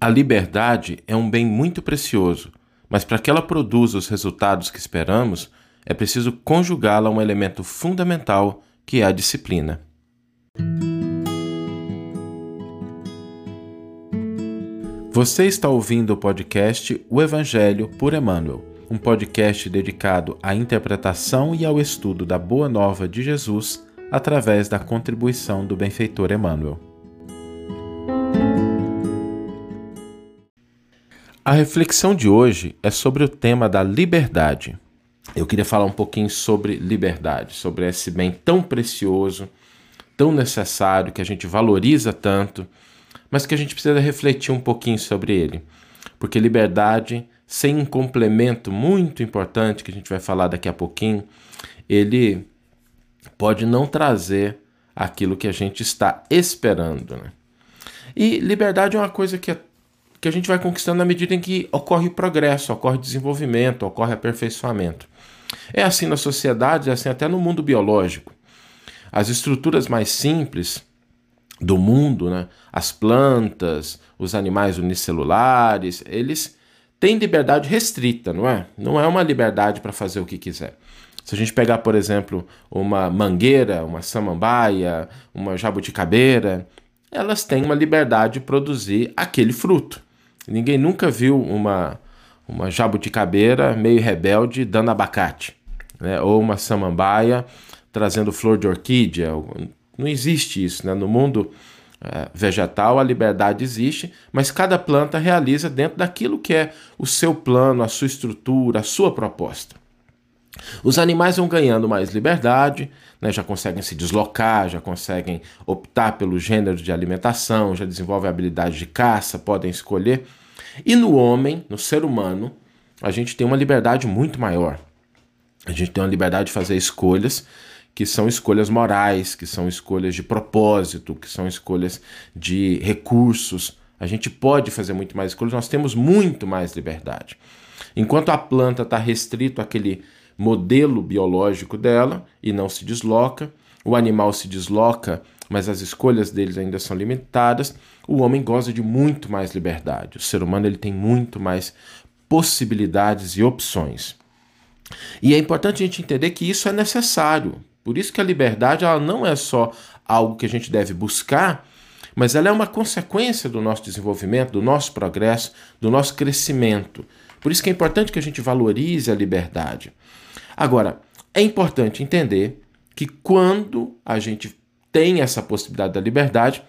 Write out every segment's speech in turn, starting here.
A liberdade é um bem muito precioso, mas para que ela produza os resultados que esperamos, é preciso conjugá-la a um elemento fundamental que é a disciplina. Você está ouvindo o podcast O Evangelho por Emmanuel, um podcast dedicado à interpretação e ao estudo da Boa Nova de Jesus através da contribuição do benfeitor Emmanuel. A reflexão de hoje é sobre o tema da liberdade. Eu queria falar um pouquinho sobre liberdade, sobre esse bem tão precioso, tão necessário, que a gente valoriza tanto, mas que a gente precisa refletir um pouquinho sobre ele. Porque liberdade, sem um complemento muito importante, que a gente vai falar daqui a pouquinho, ele pode não trazer aquilo que a gente está esperando. Né? E liberdade é uma coisa que é que a gente vai conquistando na medida em que ocorre progresso, ocorre desenvolvimento, ocorre aperfeiçoamento. É assim na sociedade, é assim até no mundo biológico. As estruturas mais simples do mundo, né, as plantas, os animais unicelulares, eles têm liberdade restrita, não é? Não é uma liberdade para fazer o que quiser. Se a gente pegar, por exemplo, uma mangueira, uma samambaia, uma jabuticabeira, elas têm uma liberdade de produzir aquele fruto. Ninguém nunca viu uma, uma jabuticabeira meio rebelde dando abacate, né? ou uma samambaia trazendo flor de orquídea. Não existe isso. Né? No mundo é, vegetal, a liberdade existe, mas cada planta realiza dentro daquilo que é o seu plano, a sua estrutura, a sua proposta. Os animais vão ganhando mais liberdade, né, já conseguem se deslocar, já conseguem optar pelo gênero de alimentação, já desenvolvem habilidade de caça, podem escolher. E no homem, no ser humano, a gente tem uma liberdade muito maior. A gente tem uma liberdade de fazer escolhas que são escolhas morais, que são escolhas de propósito, que são escolhas de recursos. A gente pode fazer muito mais escolhas, nós temos muito mais liberdade. Enquanto a planta está restrito àquele modelo biológico dela e não se desloca, o animal se desloca, mas as escolhas deles ainda são limitadas, o homem goza de muito mais liberdade. O ser humano ele tem muito mais possibilidades e opções. E é importante a gente entender que isso é necessário. Por isso que a liberdade ela não é só algo que a gente deve buscar, mas ela é uma consequência do nosso desenvolvimento, do nosso progresso, do nosso crescimento. Por isso que é importante que a gente valorize a liberdade. Agora, é importante entender que quando a gente tem essa possibilidade da liberdade,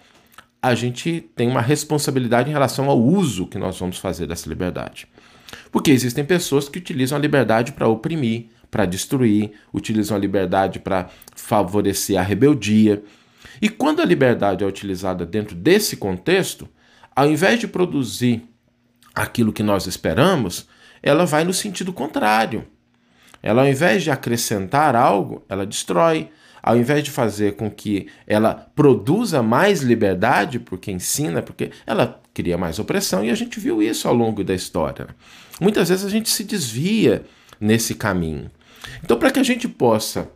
a gente tem uma responsabilidade em relação ao uso que nós vamos fazer dessa liberdade. Porque existem pessoas que utilizam a liberdade para oprimir, para destruir, utilizam a liberdade para favorecer a rebeldia. E quando a liberdade é utilizada dentro desse contexto, ao invés de produzir aquilo que nós esperamos, ela vai no sentido contrário. Ela, ao invés de acrescentar algo, ela destrói. Ao invés de fazer com que ela produza mais liberdade, porque ensina, porque ela cria mais opressão, e a gente viu isso ao longo da história. Muitas vezes a gente se desvia nesse caminho. Então, para que a gente possa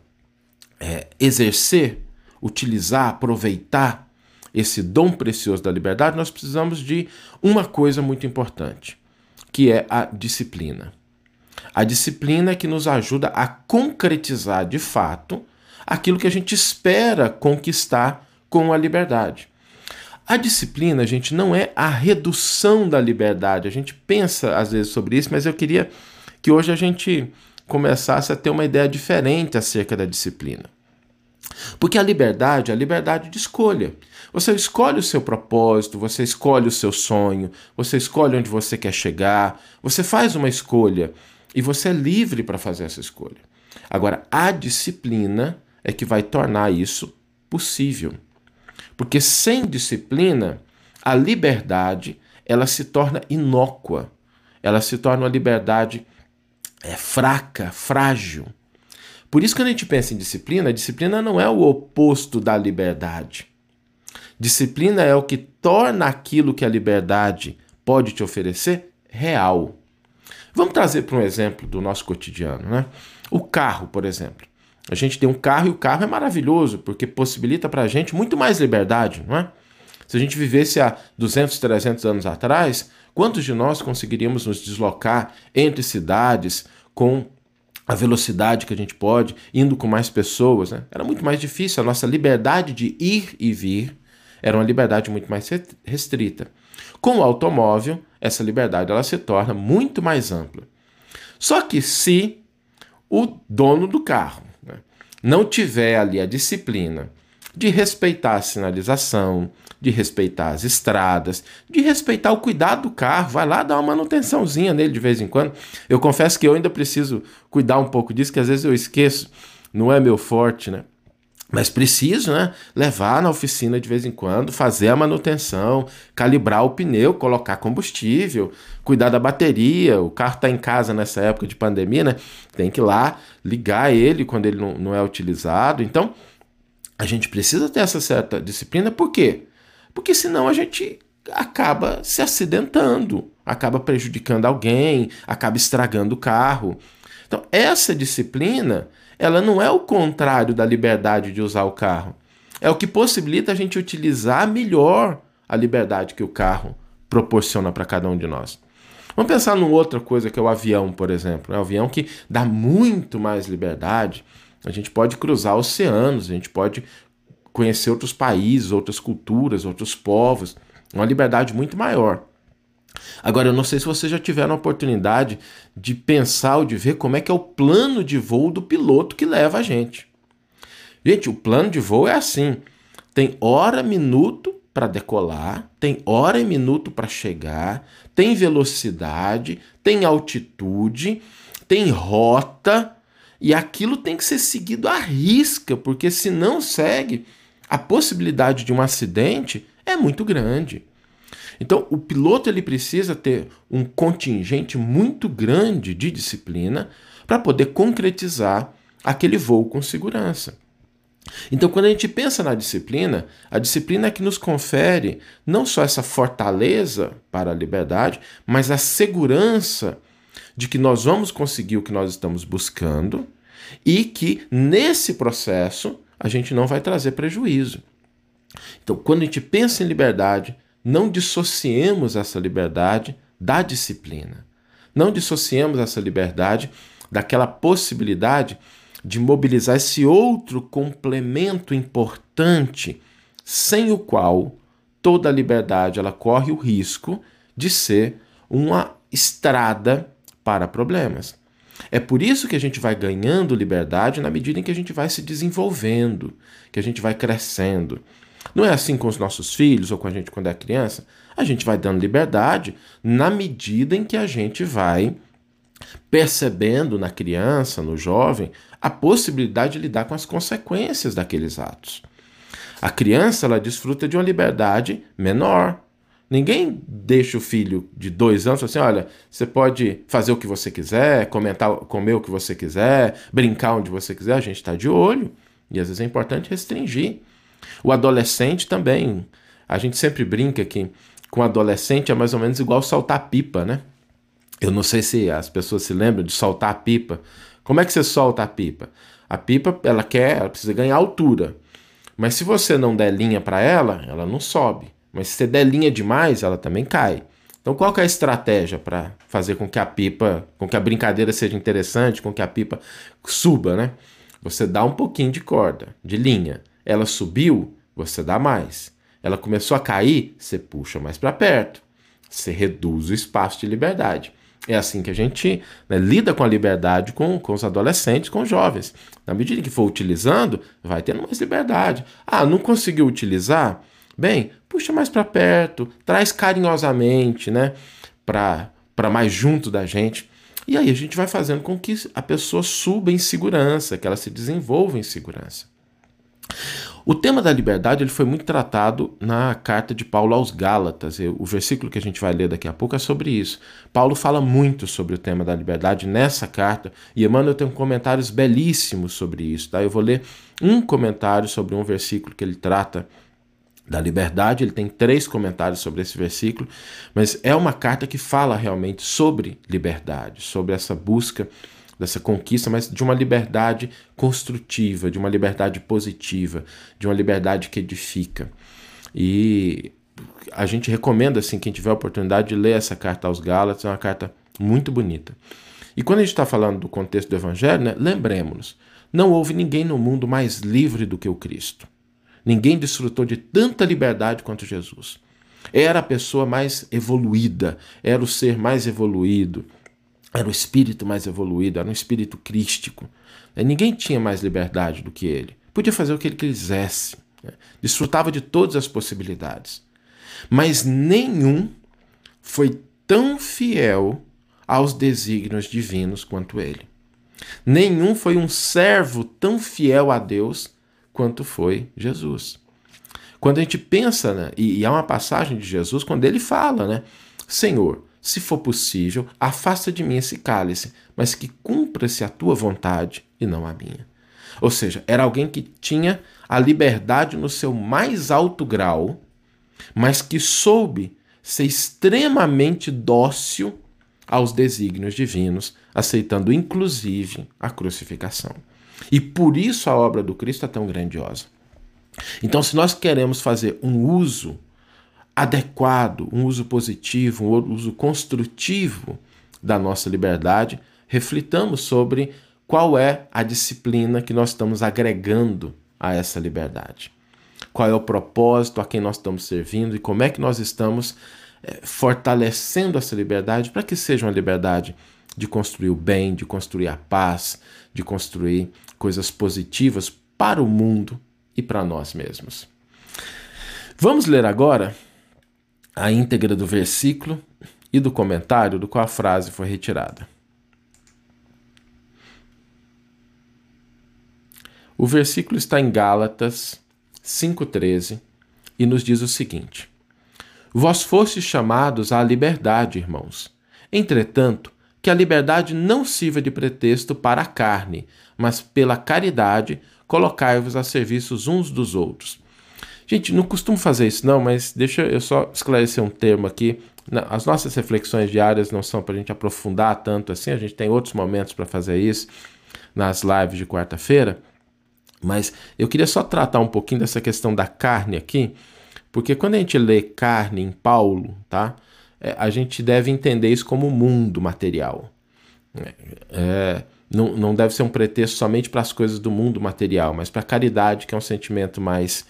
é, exercer, utilizar, aproveitar esse dom precioso da liberdade, nós precisamos de uma coisa muito importante, que é a disciplina. A disciplina é que nos ajuda a concretizar de fato aquilo que a gente espera conquistar com a liberdade. A disciplina, gente, não é a redução da liberdade. A gente pensa às vezes sobre isso, mas eu queria que hoje a gente começasse a ter uma ideia diferente acerca da disciplina. Porque a liberdade é a liberdade de escolha. Você escolhe o seu propósito, você escolhe o seu sonho, você escolhe onde você quer chegar, você faz uma escolha e você é livre para fazer essa escolha. Agora, a disciplina é que vai tornar isso possível. Porque sem disciplina, a liberdade ela se torna inócua. Ela se torna uma liberdade é, fraca, frágil. Por isso, quando a gente pensa em disciplina, a disciplina não é o oposto da liberdade. Disciplina é o que torna aquilo que a liberdade pode te oferecer real. Vamos trazer para um exemplo do nosso cotidiano, né? O carro, por exemplo. A gente tem um carro e o carro é maravilhoso porque possibilita para a gente muito mais liberdade, não é? Se a gente vivesse há 200, 300 anos atrás, quantos de nós conseguiríamos nos deslocar entre cidades com a velocidade que a gente pode, indo com mais pessoas? Né? Era muito mais difícil. A nossa liberdade de ir e vir era uma liberdade muito mais restrita. Com o automóvel, essa liberdade ela se torna muito mais ampla. Só que se o dono do carro né, não tiver ali a disciplina de respeitar a sinalização, de respeitar as estradas, de respeitar o cuidado do carro, vai lá dar uma manutençãozinha nele de vez em quando. Eu confesso que eu ainda preciso cuidar um pouco disso, que às vezes eu esqueço, não é meu forte, né? Mas preciso, né? Levar na oficina de vez em quando, fazer a manutenção, calibrar o pneu, colocar combustível, cuidar da bateria. O carro está em casa nessa época de pandemia, né? Tem que ir lá ligar ele quando ele não, não é utilizado. Então, a gente precisa ter essa certa disciplina, por quê? Porque senão a gente acaba se acidentando, acaba prejudicando alguém, acaba estragando o carro. Então, essa disciplina ela não é o contrário da liberdade de usar o carro. É o que possibilita a gente utilizar melhor a liberdade que o carro proporciona para cada um de nós. Vamos pensar numa outra coisa que é o avião, por exemplo. É o avião que dá muito mais liberdade. A gente pode cruzar oceanos, a gente pode conhecer outros países, outras culturas, outros povos. Uma liberdade muito maior. Agora, eu não sei se vocês já tiveram a oportunidade de pensar ou de ver como é que é o plano de voo do piloto que leva a gente. Gente, o plano de voo é assim: tem hora, minuto para decolar, tem hora e minuto para chegar, tem velocidade, tem altitude, tem rota, e aquilo tem que ser seguido à risca, porque se não segue, a possibilidade de um acidente é muito grande. Então, o piloto ele precisa ter um contingente muito grande de disciplina para poder concretizar aquele voo com segurança. Então, quando a gente pensa na disciplina, a disciplina é que nos confere não só essa fortaleza para a liberdade, mas a segurança de que nós vamos conseguir o que nós estamos buscando e que nesse processo a gente não vai trazer prejuízo. Então, quando a gente pensa em liberdade, não dissociemos essa liberdade da disciplina. Não dissociemos essa liberdade daquela possibilidade de mobilizar esse outro complemento importante, sem o qual toda liberdade ela corre o risco de ser uma estrada para problemas. É por isso que a gente vai ganhando liberdade na medida em que a gente vai se desenvolvendo, que a gente vai crescendo. Não é assim com os nossos filhos ou com a gente quando é criança? A gente vai dando liberdade na medida em que a gente vai percebendo na criança, no jovem, a possibilidade de lidar com as consequências daqueles atos. A criança ela desfruta de uma liberdade menor. Ninguém deixa o filho de dois anos assim: olha, você pode fazer o que você quiser, comentar, comer o que você quiser, brincar onde você quiser. A gente está de olho e às vezes é importante restringir. O adolescente também. A gente sempre brinca que com adolescente é mais ou menos igual soltar pipa, né? Eu não sei se as pessoas se lembram de soltar a pipa. Como é que você solta a pipa? A pipa, ela quer, ela precisa ganhar altura. Mas se você não der linha para ela, ela não sobe. Mas se você der linha demais, ela também cai. Então, qual é a estratégia para fazer com que a pipa, com que a brincadeira seja interessante, com que a pipa suba, né? Você dá um pouquinho de corda, de linha. Ela subiu, você dá mais. Ela começou a cair, você puxa mais para perto. Você reduz o espaço de liberdade. É assim que a gente né, lida com a liberdade com, com os adolescentes, com os jovens. Na medida que for utilizando, vai tendo mais liberdade. Ah, não conseguiu utilizar? Bem, puxa mais para perto, traz carinhosamente, né, para mais junto da gente. E aí a gente vai fazendo com que a pessoa suba em segurança, que ela se desenvolva em segurança. O tema da liberdade ele foi muito tratado na carta de Paulo aos Gálatas. O versículo que a gente vai ler daqui a pouco é sobre isso. Paulo fala muito sobre o tema da liberdade nessa carta e Emmanuel tem comentários belíssimos sobre isso. Tá? Eu vou ler um comentário sobre um versículo que ele trata da liberdade. Ele tem três comentários sobre esse versículo, mas é uma carta que fala realmente sobre liberdade, sobre essa busca dessa conquista, mas de uma liberdade construtiva, de uma liberdade positiva, de uma liberdade que edifica. E a gente recomenda, assim, quem tiver a oportunidade de ler essa carta aos Gálatas, é uma carta muito bonita. E quando a gente está falando do contexto do Evangelho, né, lembremos-nos, não houve ninguém no mundo mais livre do que o Cristo. Ninguém desfrutou de tanta liberdade quanto Jesus. Era a pessoa mais evoluída, era o ser mais evoluído, era o espírito mais evoluído, era um espírito crístico. Né? Ninguém tinha mais liberdade do que ele. Podia fazer o que ele quisesse. Né? Desfrutava de todas as possibilidades. Mas nenhum foi tão fiel aos desígnios divinos quanto ele. Nenhum foi um servo tão fiel a Deus quanto foi Jesus. Quando a gente pensa, né, e, e há uma passagem de Jesus quando ele fala, né, Senhor, se for possível, afasta de mim esse cálice, mas que cumpra-se a tua vontade e não a minha. Ou seja, era alguém que tinha a liberdade no seu mais alto grau, mas que soube ser extremamente dócil aos desígnios divinos, aceitando inclusive a crucificação. E por isso a obra do Cristo é tão grandiosa. Então, se nós queremos fazer um uso adequado, um uso positivo, um uso construtivo da nossa liberdade, reflitamos sobre qual é a disciplina que nós estamos agregando a essa liberdade. Qual é o propósito a quem nós estamos servindo e como é que nós estamos é, fortalecendo essa liberdade para que seja uma liberdade de construir o bem, de construir a paz, de construir coisas positivas para o mundo e para nós mesmos. Vamos ler agora a íntegra do versículo e do comentário do qual a frase foi retirada. O versículo está em Gálatas 5,13 e nos diz o seguinte: Vós fostes chamados à liberdade, irmãos. Entretanto, que a liberdade não sirva de pretexto para a carne, mas pela caridade colocai-vos a serviços uns dos outros. Gente, não costumo fazer isso não, mas deixa eu só esclarecer um termo aqui. As nossas reflexões diárias não são para a gente aprofundar tanto assim, a gente tem outros momentos para fazer isso nas lives de quarta-feira, mas eu queria só tratar um pouquinho dessa questão da carne aqui, porque quando a gente lê carne em Paulo, tá? É, a gente deve entender isso como mundo material. É, é não, não deve ser um pretexto somente para as coisas do mundo material, mas para a caridade, que é um sentimento mais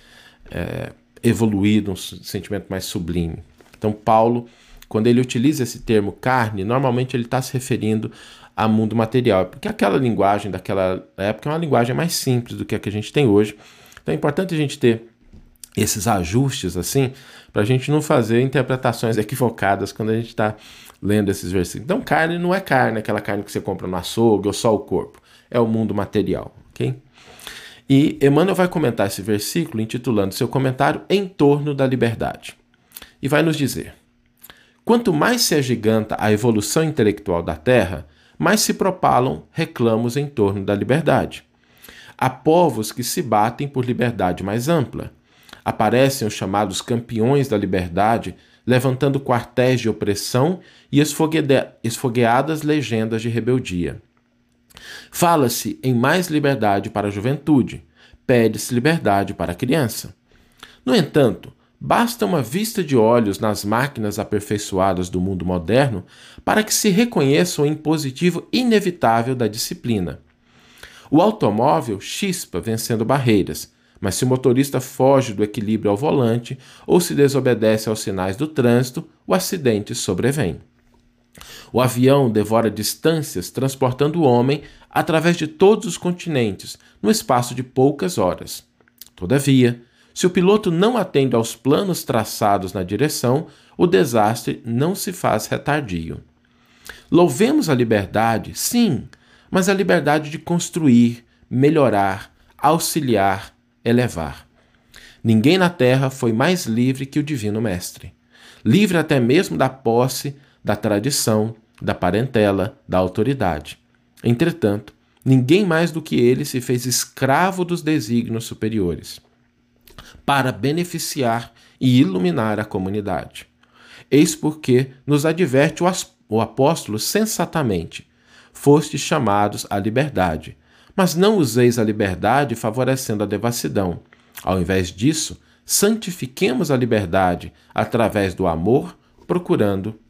é, evoluído, um sentimento mais sublime. Então, Paulo, quando ele utiliza esse termo carne, normalmente ele está se referindo a mundo material, porque aquela linguagem daquela época é uma linguagem mais simples do que a que a gente tem hoje. Então, é importante a gente ter esses ajustes assim, para a gente não fazer interpretações equivocadas quando a gente está lendo esses versículos. Então, carne não é carne, aquela carne que você compra no açougue ou só o corpo. É o mundo material, ok? E Emmanuel vai comentar esse versículo intitulando seu comentário Em torno da liberdade. E vai nos dizer: Quanto mais se agiganta a evolução intelectual da Terra, mais se propalam reclamos em torno da liberdade. Há povos que se batem por liberdade mais ampla. Aparecem os chamados campeões da liberdade, levantando quartéis de opressão e esfogueadas legendas de rebeldia. Fala-se em mais liberdade para a juventude, pede-se liberdade para a criança. No entanto, basta uma vista de olhos nas máquinas aperfeiçoadas do mundo moderno para que se reconheça o impositivo inevitável da disciplina. O automóvel chispa vencendo barreiras, mas se o motorista foge do equilíbrio ao volante ou se desobedece aos sinais do trânsito, o acidente sobrevém. O avião devora distâncias transportando o homem através de todos os continentes no espaço de poucas horas. Todavia, se o piloto não atende aos planos traçados na direção, o desastre não se faz retardio. Louvemos a liberdade, sim, mas a liberdade de construir, melhorar, auxiliar, elevar. Ninguém na terra foi mais livre que o Divino Mestre. Livre até mesmo da posse, da tradição, da parentela, da autoridade. Entretanto, ninguém mais do que ele se fez escravo dos desígnios superiores, para beneficiar e iluminar a comunidade. Eis porque nos adverte o apóstolo sensatamente: fostes chamados à liberdade, mas não useis a liberdade favorecendo a devassidão. Ao invés disso, santifiquemos a liberdade através do amor, procurando